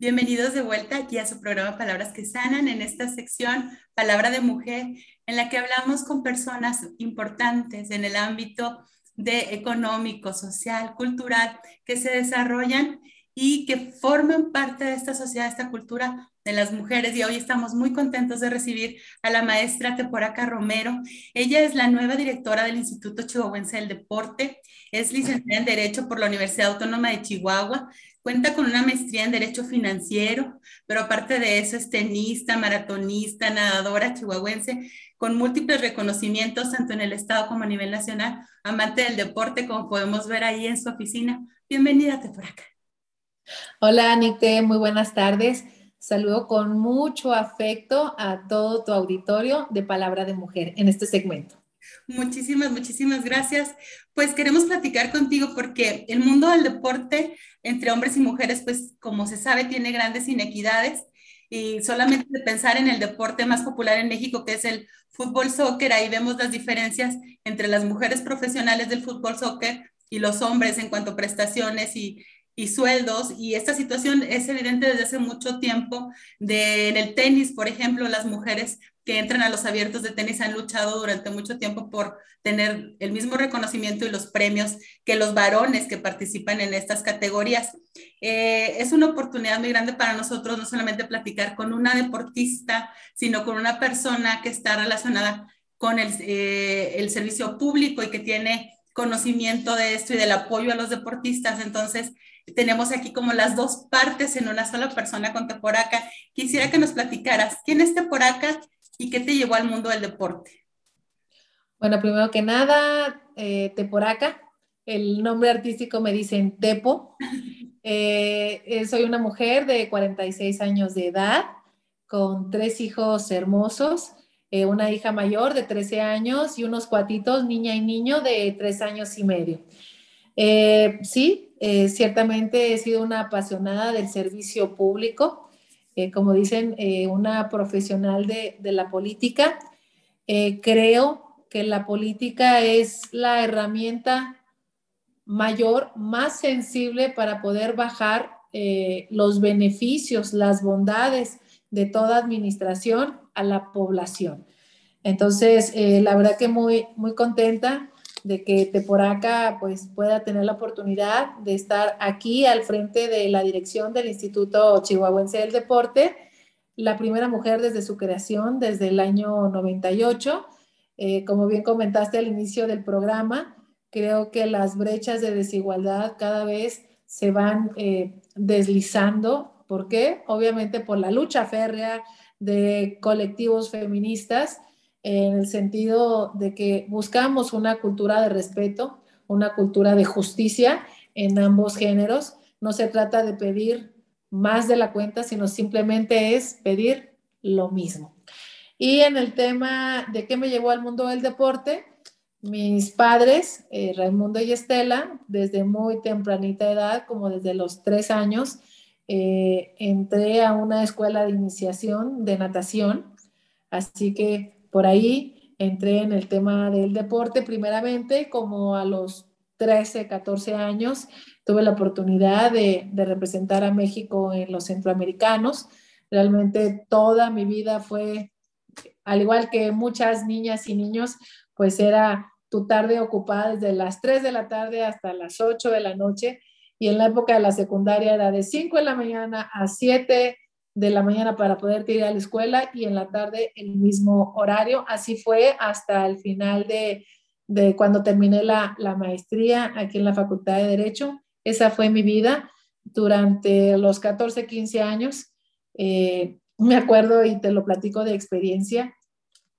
Bienvenidos de vuelta aquí a su programa Palabras que Sanan, en esta sección Palabra de Mujer, en la que hablamos con personas importantes en el ámbito de económico, social, cultural, que se desarrollan y que forman parte de esta sociedad, esta cultura de las mujeres. Y hoy estamos muy contentos de recibir a la maestra Teporaca Romero. Ella es la nueva directora del Instituto Chihuahuense del Deporte, es licenciada en Derecho por la Universidad Autónoma de Chihuahua, cuenta con una maestría en Derecho Financiero, pero aparte de eso es tenista, maratonista, nadadora chihuahuense, con múltiples reconocimientos tanto en el Estado como a nivel nacional, amante del deporte, como podemos ver ahí en su oficina. Bienvenida, Teporaca. Hola, Anite, muy buenas tardes. Saludo con mucho afecto a todo tu auditorio de Palabra de Mujer en este segmento. Muchísimas, muchísimas gracias. Pues queremos platicar contigo porque el mundo del deporte entre hombres y mujeres, pues como se sabe, tiene grandes inequidades y solamente de pensar en el deporte más popular en México, que es el fútbol soccer, ahí vemos las diferencias entre las mujeres profesionales del fútbol soccer y los hombres en cuanto a prestaciones y, y sueldos. Y esta situación es evidente desde hace mucho tiempo. De, en el tenis, por ejemplo, las mujeres que entran a los abiertos de tenis han luchado durante mucho tiempo por tener el mismo reconocimiento y los premios que los varones que participan en estas categorías. Eh, es una oportunidad muy grande para nosotros no solamente platicar con una deportista, sino con una persona que está relacionada con el, eh, el servicio público y que tiene conocimiento de esto y del apoyo a los deportistas. Entonces, tenemos aquí como las dos partes en una sola persona con Teporaca. Quisiera que nos platicaras, ¿quién es Teporaca y qué te llevó al mundo del deporte? Bueno, primero que nada, eh, Teporaca, el nombre artístico me dicen Tepo. Eh, eh, soy una mujer de 46 años de edad, con tres hijos hermosos, una hija mayor de 13 años y unos cuatitos, niña y niño de 3 años y medio. sí, eh, ciertamente he sido una apasionada del servicio público, eh, como dicen, eh, una profesional de, de la política. creo que la política es la herramienta mayor, más sensible para poder bajar los beneficios, las bondades de toda administración a la población. Entonces, la verdad que muy, muy contenta de que Teporaca pues pueda tener la oportunidad de estar aquí al frente de la dirección del Instituto Chihuahuense del Deporte, la primera mujer desde su creación, desde el año 98. Eh, como bien comentaste al inicio del programa, creo que las brechas de desigualdad cada vez se van eh, deslizando. ¿Por qué? Obviamente por la lucha férrea de colectivos feministas en el sentido de que buscamos una cultura de respeto, una cultura de justicia en ambos géneros. No se trata de pedir más de la cuenta, sino simplemente es pedir lo mismo. Y en el tema de qué me llevó al mundo del deporte, mis padres, eh, Raimundo y Estela, desde muy tempranita edad, como desde los tres años, eh, entré a una escuela de iniciación de natación. Así que por ahí entré en el tema del deporte primeramente, como a los 13, 14 años, tuve la oportunidad de, representar a México en los centroamericanos. Realmente toda mi vida fue, al igual que muchas niñas y niños, pues era tu tarde ocupada desde las 3 de la tarde hasta las 8 de la noche. Y en la época de la secundaria era de 5 de la mañana a 7 de la mañana para poder ir a la escuela y en la tarde el mismo horario. Así fue hasta el final de, cuando terminé la, maestría aquí en la Facultad de Derecho. Esa fue mi vida durante los 14, 15 años. Eh, me acuerdo y te lo platico de experiencia.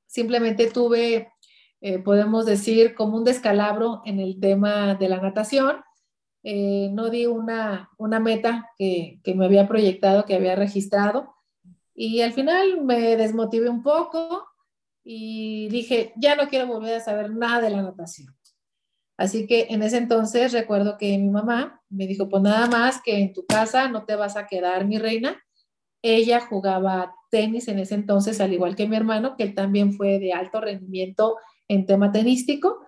Simplemente tuve, eh, podemos decir, como un descalabro en el tema de la natación eh, no di una, meta que, me había proyectado, que había registrado. Y al final me desmotivé un poco y dije, ya no quiero volver a saber nada de la natación. Así que en ese entonces recuerdo que mi mamá me dijo, pues nada más que en tu casa no te vas a quedar, mi reina. Ella jugaba tenis en ese entonces, al igual que mi hermano, que él también fue de alto rendimiento en tema tenístico.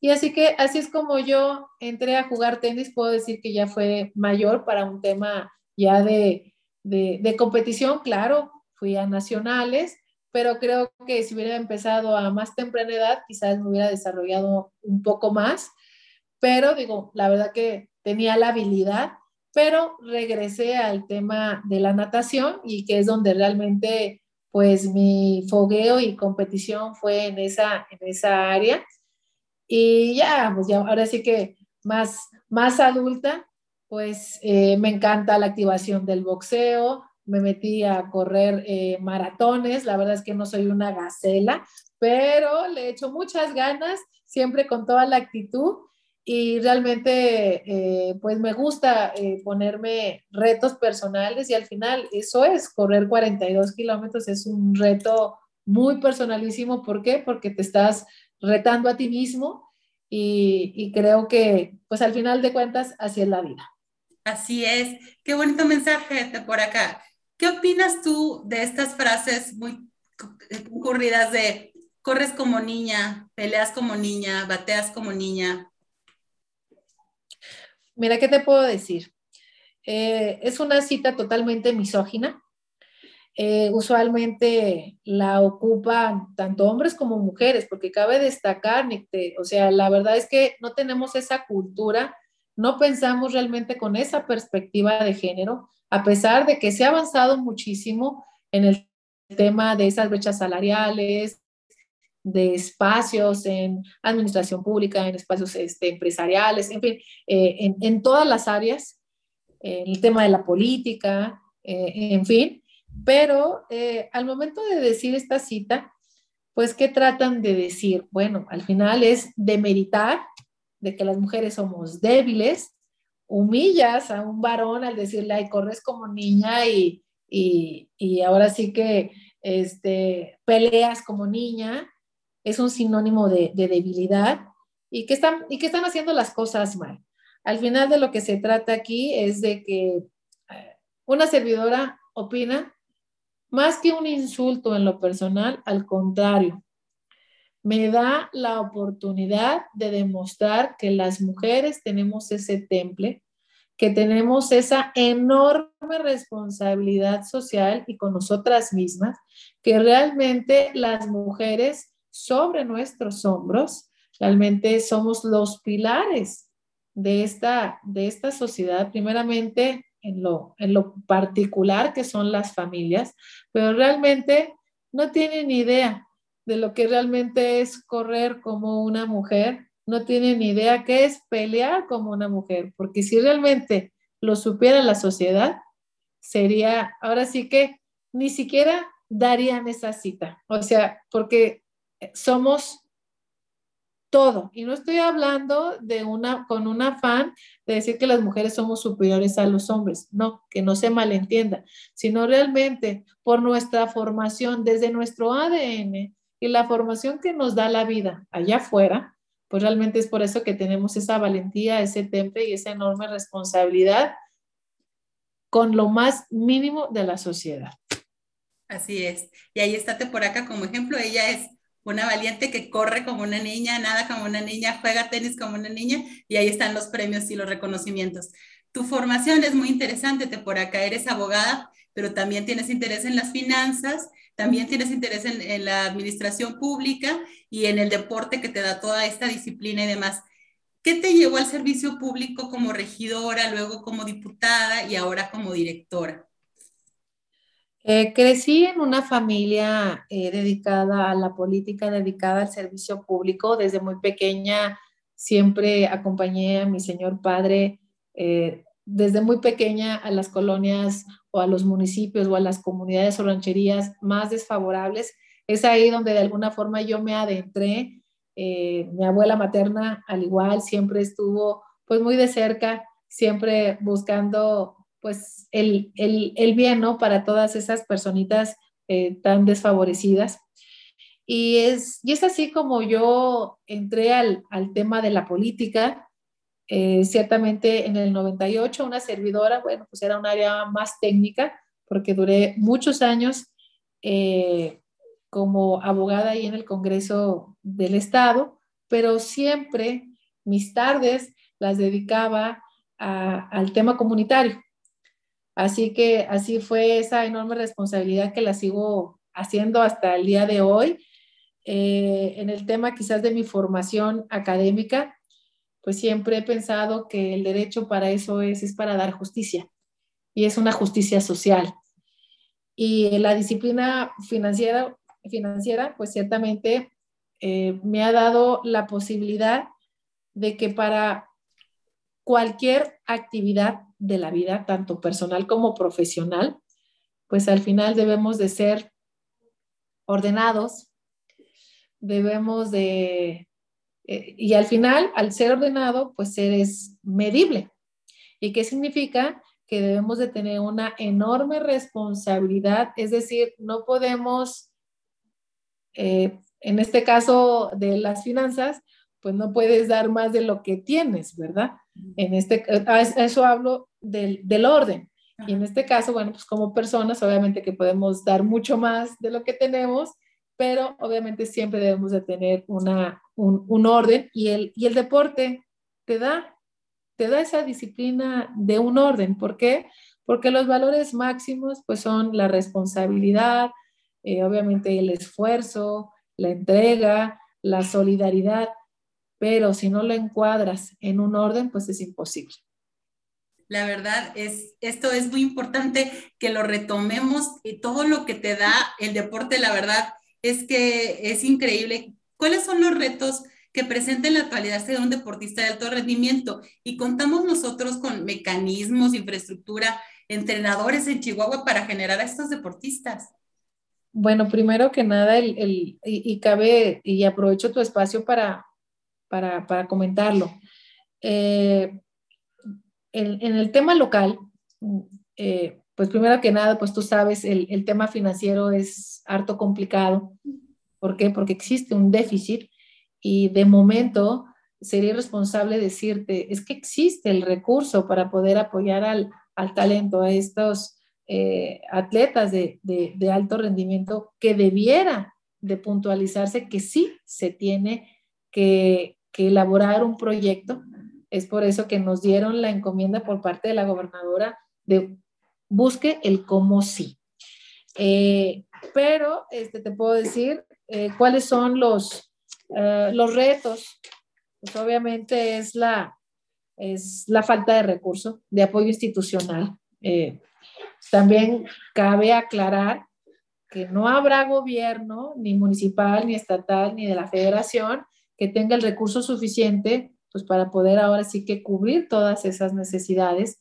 Y así que así es como yo entré a jugar tenis, puedo decir que ya fue mayor para un tema ya de, de, competición, claro, fui a nacionales, pero creo que si hubiera empezado a más temprana edad, quizás me hubiera desarrollado un poco más, pero digo, la verdad que tenía la habilidad, pero regresé al tema de la natación y que es donde realmente pues mi fogueo y competición fue en esa, en esa área. Y ya, pues ya, ahora sí que más, más adulta, pues eh, me encanta la activación del boxeo, me metí a correr eh, maratones, la verdad es que no soy una gacela, pero le echo muchas ganas, siempre con toda la actitud y realmente eh, pues me gusta ponerme retos personales y al final eso es, correr 42 kilómetros es un reto muy personalísimo, ¿por qué? Porque te estás retando a ti mismo y, creo que, pues al final de cuentas, así es la vida. Así es. Qué bonito mensaje de por acá. ¿Qué opinas tú de estas frases muy ocurridas de corres como niña, peleas como niña, bateas como niña? Mira, ¿qué te puedo decir? Eh, es una cita totalmente misógina. Eh, usualmente la ocupan tanto hombres como mujeres, porque cabe destacar, o sea, la verdad es que no tenemos esa cultura, no pensamos realmente con esa perspectiva de género, a pesar de que se ha avanzado muchísimo en el tema de esas brechas salariales, de espacios en administración pública, en espacios este, empresariales, en fin, eh, en, todas las áreas, en el tema de la política, eh, en fin, pero eh, al momento de decir esta cita, pues, ¿qué tratan de decir? Bueno, al final es demeritar de que las mujeres somos débiles, humillas a un varón al decirle, ay, corres como niña y, y, ahora sí que este, peleas como niña, es un sinónimo de, de debilidad y que, están, y que están haciendo las cosas mal. Al final de lo que se trata aquí es de que eh, una servidora opina más que un insulto en lo personal, al contrario, me da la oportunidad de demostrar que las mujeres tenemos ese temple, que tenemos esa enorme responsabilidad social y con nosotras mismas, que realmente las mujeres sobre nuestros hombros, realmente somos los pilares de esta, de esta sociedad, primeramente en lo, en lo particular que son las familias, pero realmente no tienen idea de lo que realmente es correr como una mujer, no tienen idea qué es pelear como una mujer, porque si realmente lo supiera la sociedad, sería, ahora sí que ni siquiera darían esa cita, o sea, porque somos todo. Y no estoy hablando de una, con un afán de decir que las mujeres somos superiores a los hombres. No, que no se malentienda, sino realmente por nuestra formación desde nuestro ADN y la formación que nos da la vida allá afuera, pues realmente es por eso que tenemos esa valentía, ese temple y esa enorme responsabilidad con lo más mínimo de la sociedad. Así es. Y ahí estate por acá como ejemplo. Ella es una valiente que corre como una niña, nada como una niña, juega tenis como una niña y ahí están los premios y los reconocimientos. Tu formación es muy interesante, te por acá eres abogada, pero también tienes interés en las finanzas, también tienes interés en, en la administración pública y en el deporte que te da toda esta disciplina y demás. ¿Qué te llevó al servicio público como regidora, luego como diputada y ahora como directora? Eh, crecí en una familia eh, dedicada a la política, dedicada al servicio público. Desde muy pequeña siempre acompañé a mi señor padre, eh, desde muy pequeña a las colonias o a los municipios o a las comunidades o rancherías más desfavorables. Es ahí donde de alguna forma yo me adentré. mi abuela materna, al igual, siempre estuvo pues muy de cerca, siempre buscando pues el, bien, ¿no? Para todas esas personitas eh, tan desfavorecidas. Y es, y es así como yo entré al, tema de la política. Eh, ciertamente en el 98 una servidora, bueno, pues era un área más técnica porque duré muchos años eh, como abogada ahí en el Congreso del Estado, pero siempre mis tardes las dedicaba al tema comunitario Así que así fue esa enorme responsabilidad que la sigo haciendo hasta el día de hoy. Eh, en el tema quizás de mi formación académica, pues siempre he pensado que el derecho para eso es, es para dar justicia y es una justicia social. Y la disciplina financiera, financiera pues ciertamente eh, me ha dado la posibilidad de que para cualquier actividad de la vida, tanto personal como profesional, pues al final debemos de ser ordenados, debemos de, eh, y al final, al ser ordenado, pues eres medible. ¿Y qué significa? Que debemos de tener una enorme responsabilidad, es decir, no podemos, eh, en este caso de las finanzas, pues no puedes dar más de lo que tienes, ¿verdad? En este, eso hablo del, del orden. Y en este caso, bueno, pues como personas, obviamente que podemos dar mucho más de lo que tenemos, pero obviamente siempre debemos de tener una, un, un, orden y el, y el deporte te da, te da esa disciplina de un orden. ¿Por qué? Porque los valores máximos pues son la responsabilidad, eh, obviamente el esfuerzo, la entrega, la solidaridad, pero si no lo encuadras en un orden, pues es imposible. La verdad es, esto es muy importante que lo retomemos y todo lo que te da el deporte, la verdad es que es increíble. ¿Cuáles son los retos que presenta en la actualidad ser un deportista de alto rendimiento? Y contamos nosotros con mecanismos, infraestructura, entrenadores en Chihuahua para generar a estos deportistas. Bueno, primero que nada, el, y, cabe, y aprovecho tu espacio para, para, comentarlo. Eh, en, el tema local, eh, pues primero que nada, pues tú sabes, el, el, tema financiero es harto complicado. ¿Por qué? Porque existe un déficit y de momento sería irresponsable decirte, es que existe el recurso para poder apoyar al, al talento, a estos eh, atletas de, de, de alto rendimiento que debiera de puntualizarse que sí se tiene que, que elaborar un proyecto. Es por eso que nos dieron la encomienda por parte de la gobernadora de busque el cómo sí. Eh, pero este, te puedo decir eh, cuáles son los, eh, los retos. Pues obviamente es la, es la falta de recursos, de apoyo institucional. también cabe aclarar que no habrá gobierno, ni municipal, ni estatal, ni de la federación, que tenga el recurso suficiente pues para poder ahora sí que cubrir todas esas necesidades.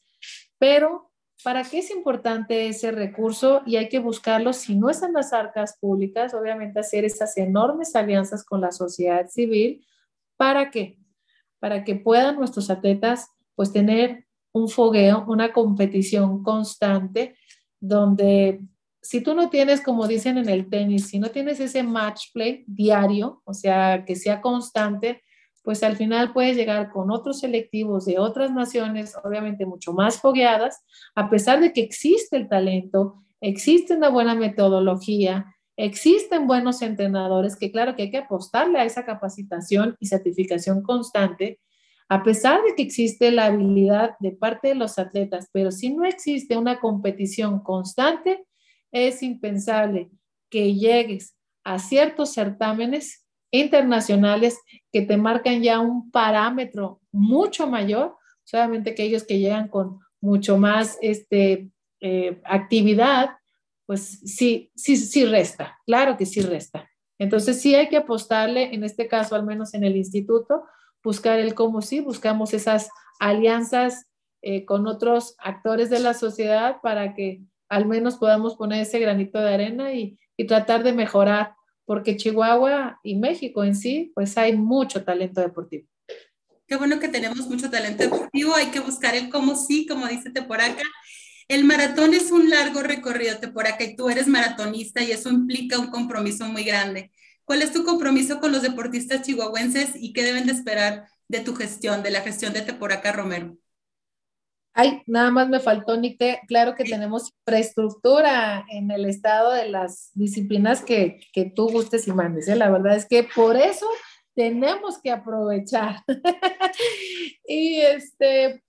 Pero, ¿para qué es importante ese recurso? Y hay que buscarlo, si no es en las arcas públicas, obviamente hacer esas enormes alianzas con la sociedad civil. ¿Para qué? Para que puedan nuestros atletas pues tener un fogueo, una competición constante donde si tú no tienes, como dicen en el tenis, si no tienes ese match play diario, o sea, que sea constante, pues al final puedes llegar con otros selectivos de otras naciones, obviamente mucho más fogueadas, a pesar de que existe el talento, existe una buena metodología, existen buenos entrenadores, que claro que hay que apostarle a esa capacitación y certificación constante, a pesar de que existe la habilidad de parte de los atletas, pero si no existe una competición constante, es impensable que llegues a ciertos certámenes internacionales que te marcan ya un parámetro mucho mayor, solamente que ellos que llegan con mucho más este, eh, actividad, pues sí, sí, sí resta, claro que sí resta. Entonces sí hay que apostarle, en este caso al menos en el instituto, buscar el cómo sí, buscamos esas alianzas eh, con otros actores de la sociedad para que al menos podamos poner ese granito de arena y, tratar de mejorar, porque Chihuahua y México en sí, pues hay mucho talento deportivo. Qué bueno que tenemos mucho talento deportivo, hay que buscar el cómo sí, como dice acá. El maratón es un largo recorrido, acá, y tú eres maratonista y eso implica un compromiso muy grande. ¿Cuál es tu compromiso con los deportistas chihuahuenses y qué deben de esperar de tu gestión, de la gestión de Teporaca Romero? Ay, nada más me faltó, Nicte. Claro que tenemos infraestructura en el estado de las disciplinas que, que tú gustes y mandes. ¿eh? La verdad es que por eso tenemos que aprovechar. y este,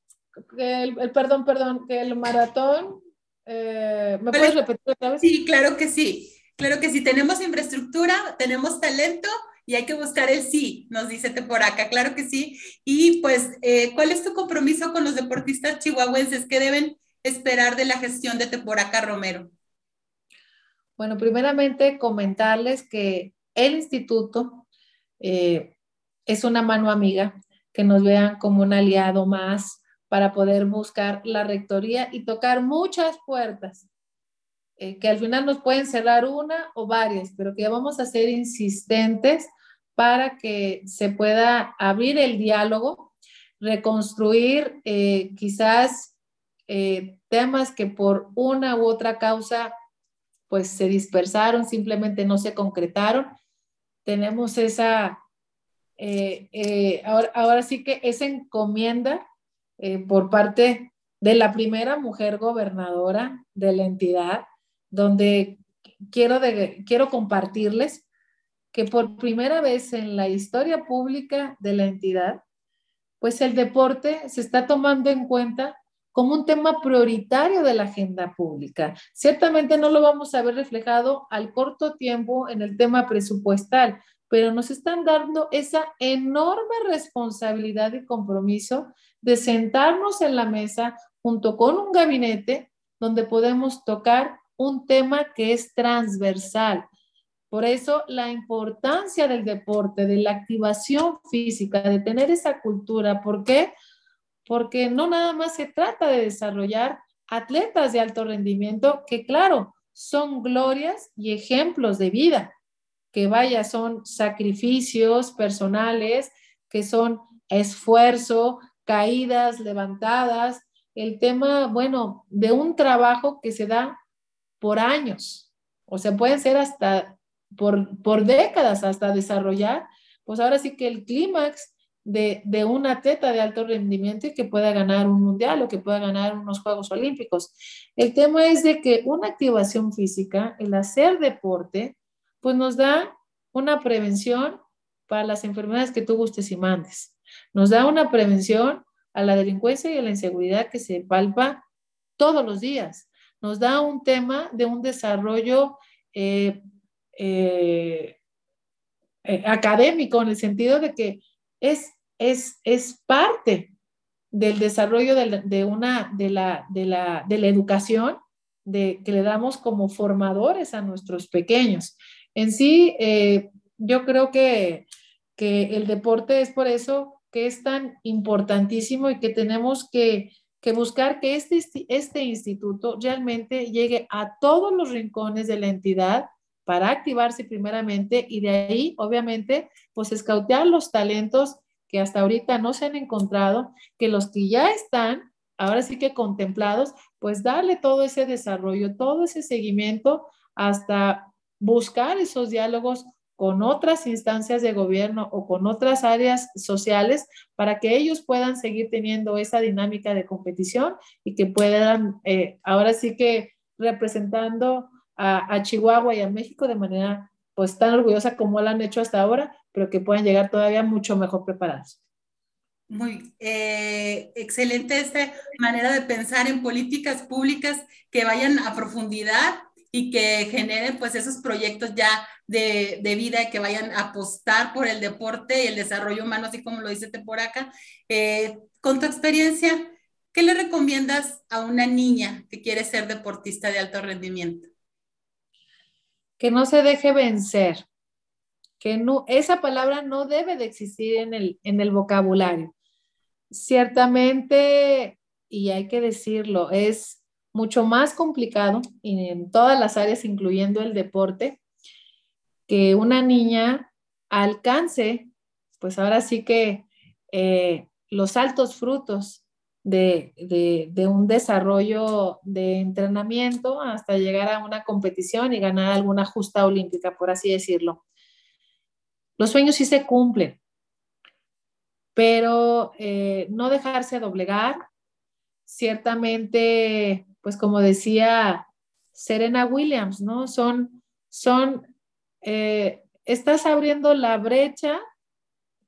el, perdón, perdón, que el maratón, Eh, ¿Me puedes repetir otra vez? Sí, claro que sí. Claro que sí. Tenemos infraestructura, tenemos talento y hay que buscar el sí, nos dice por acá. Claro que sí. Y pues, eh, ¿cuál es tu compromiso con los deportistas chihuahuenses? ¿Qué deben esperar de la gestión de Teporaca Romero? Bueno, primeramente comentarles que el instituto eh, es una mano amiga, que nos vean como un aliado más para poder buscar la rectoría y tocar muchas puertas, eh, que al final nos pueden cerrar una o varias, pero que vamos a ser insistentes para que se pueda abrir el diálogo, reconstruir eh, quizás eh, temas que por una u otra causa pues se dispersaron, simplemente no se concretaron. Tenemos esa, ahora, ahora sí que esa encomienda eh, por parte de la primera mujer gobernadora de la entidad, donde quiero, quiero compartirles que por primera vez en la historia pública de la entidad, pues el deporte se está tomando en cuenta como un tema prioritario de la agenda pública. Ciertamente no lo vamos a ver reflejado al corto tiempo en el tema presupuestal, pero nos están dando esa enorme responsabilidad y compromiso de sentarnos en la mesa junto con un gabinete donde podemos tocar un tema que es transversal. Por eso la importancia del deporte, de la activación física, de tener esa cultura. ¿Por qué? Porque no nada más se trata de desarrollar atletas de alto rendimiento que, claro, son glorias y ejemplos de vida, que vaya, son sacrificios personales, que son esfuerzo, caídas, levantadas, el tema, bueno, de un trabajo que se da por años, o sea, puede ser hasta por, por décadas hasta desarrollar, pues ahora sí que el clímax de, de un atleta de alto rendimiento y que pueda ganar un mundial o que pueda ganar unos Juegos Olímpicos. El tema es de que una activación física, el hacer deporte, pues nos da una prevención para las enfermedades que tú gustes y mandes. Nos da una prevención a la delincuencia y a la inseguridad que se palpa todos los días. Nos da un tema de un desarrollo eh, eh, eh, académico en el sentido de que es, es, es parte del desarrollo de, una, de, la, de, la, de la educación de, que le damos como formadores a nuestros pequeños. En sí, yo creo que, que el deporte es por eso que es tan importantísimo y que tenemos que, buscar que este, este instituto realmente llegue a todos los rincones de la entidad para activarse primeramente y de ahí, obviamente, pues escautear los talentos que hasta ahorita no se han encontrado, que los que ya están, ahora sí que contemplados, pues darle todo ese desarrollo, todo ese seguimiento hasta buscar esos diálogos con otras instancias de gobierno o con otras áreas sociales para que ellos puedan seguir teniendo esa dinámica de competición y que puedan, eh, ahora sí que representando a, Chihuahua y a México de manera pues tan orgullosa como lo han hecho hasta ahora, pero que puedan llegar todavía mucho mejor preparados. Muy eh, excelente esta manera de pensar en políticas públicas que vayan a profundidad y que generen pues esos proyectos ya de, de, vida que vayan a apostar por el deporte y el desarrollo humano, así como lo dice por acá. Eh, con tu experiencia, ¿qué le recomiendas a una niña que quiere ser deportista de alto rendimiento? Que no se deje vencer, que no, esa palabra no debe de existir en el, en el vocabulario. Ciertamente, y hay que decirlo, es mucho más complicado en todas las áreas, incluyendo el deporte, que una niña alcance, pues ahora sí que eh, los altos frutos de, un desarrollo de entrenamiento hasta llegar a una competición y ganar alguna justa olímpica, por así decirlo. Los sueños sí se cumplen, pero eh, no dejarse doblegar. Ciertamente pues como decía Serena Williams, ¿no? Son, son, eh, estás abriendo la brecha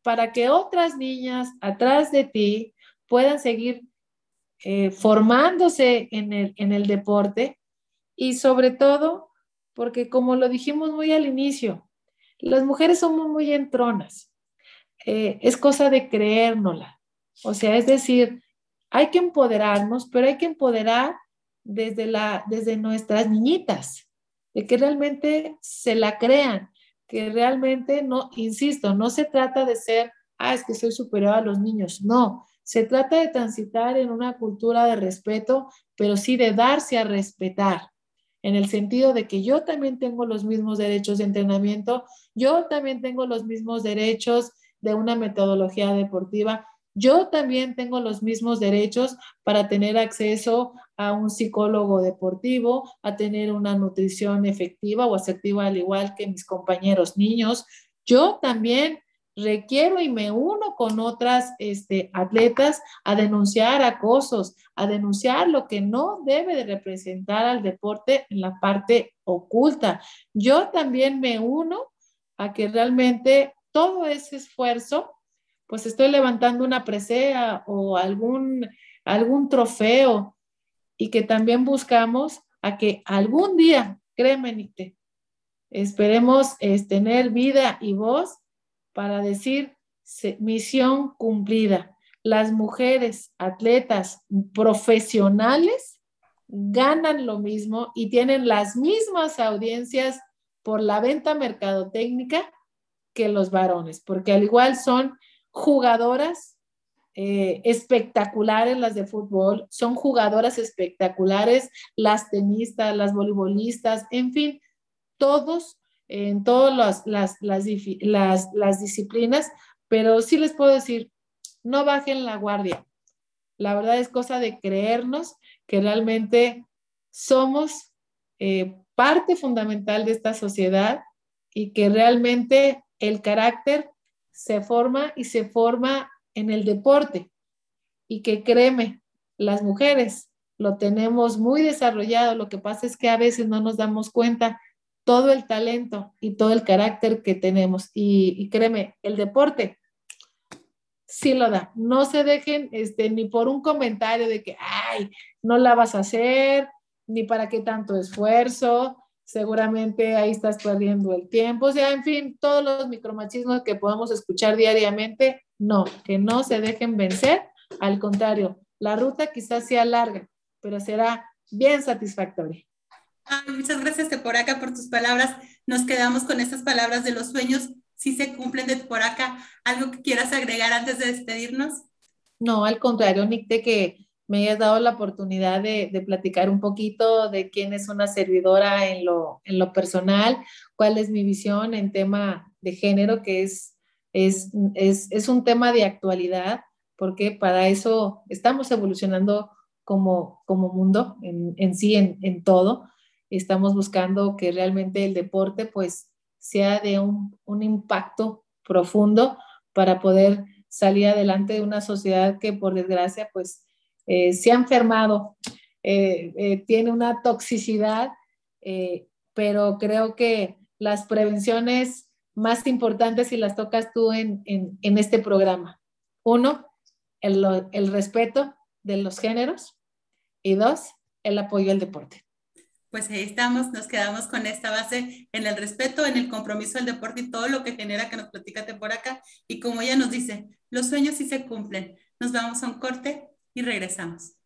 para que otras niñas atrás de ti puedan seguir eh, formándose en el, deporte y sobre todo porque como lo dijimos muy al inicio, las mujeres somos muy entronas. Eh, es cosa de creérnosla. O sea, es decir, hay que empoderarnos, pero hay que empoderar desde, la, desde nuestras niñitas, de que realmente se la crean, que realmente no, insisto, no se trata de ser, ah, es que soy superior a los niños, no, se trata de transitar en una cultura de respeto, pero sí de darse a respetar, en el sentido de que yo también tengo los mismos derechos de entrenamiento, yo también tengo los mismos derechos de una metodología deportiva, yo también tengo los mismos derechos para tener acceso a un psicólogo deportivo, a tener una nutrición efectiva o asertiva al igual que mis compañeros niños. Yo también requiero y me uno con otras este, atletas a denunciar acosos, a denunciar lo que no debe de representar al deporte en la parte oculta. Yo también me uno a que realmente todo ese esfuerzo pues estoy levantando una presea o algún, algún trofeo y que también buscamos a que algún día, créeme, Nicte, esperemos es, tener vida y voz para decir misión cumplida. Las mujeres atletas profesionales ganan lo mismo y tienen las mismas audiencias por la venta mercadotécnica que los varones, porque al igual son jugadoras eh, espectaculares las de fútbol, son jugadoras espectaculares las tenistas, las voleibolistas, en fin, todos en todas las, las, disciplinas, pero sí les puedo decir, no bajen la guardia. La verdad es cosa de creernos que realmente somos eh, parte fundamental de esta sociedad y que realmente el carácter se forma y se forma en el deporte. Y que créeme, las mujeres lo tenemos muy desarrollado. Lo que pasa es que a veces no nos damos cuenta todo el talento y todo el carácter que tenemos. Y, créeme, el deporte sí lo da. No se dejen este, ni por un comentario de que, ay, no la vas a hacer, ni para qué tanto esfuerzo, seguramente ahí estás perdiendo el tiempo, o sea, en fin, todos los micromachismos que podamos escuchar diariamente, no, que no se dejen vencer, al contrario, la ruta quizás sea larga, pero será bien satisfactoria. Muchas gracias de por tus palabras. Nos quedamos con estas palabras de los sueños. Si se cumplen de por acá, ¿algo que quieras agregar antes de despedirnos? No, al contrario, Nick, que me hayas dado la oportunidad de, platicar un poquito de quién es una servidora en lo, en lo personal, cuál es mi visión en tema de género, que es, es, es, un tema de actualidad, porque para eso estamos evolucionando como, como mundo en, en sí, en, en, todo. Estamos buscando que realmente el deporte pues sea de un, un impacto profundo para poder salir adelante de una sociedad que por desgracia pues eh, se ha enfermado, eh, eh, tiene una toxicidad, pero creo que las prevenciones más importantes si las tocas tú en, este programa. Uno, el, el respeto de los géneros y dos, el apoyo al deporte pues ahí estamos, nos quedamos con esta base en el respeto, en el compromiso al deporte y todo lo que genera que nos platicate por acá. Y como ella nos dice, los sueños sí se cumplen. Nos vamos a un corte y regresamos.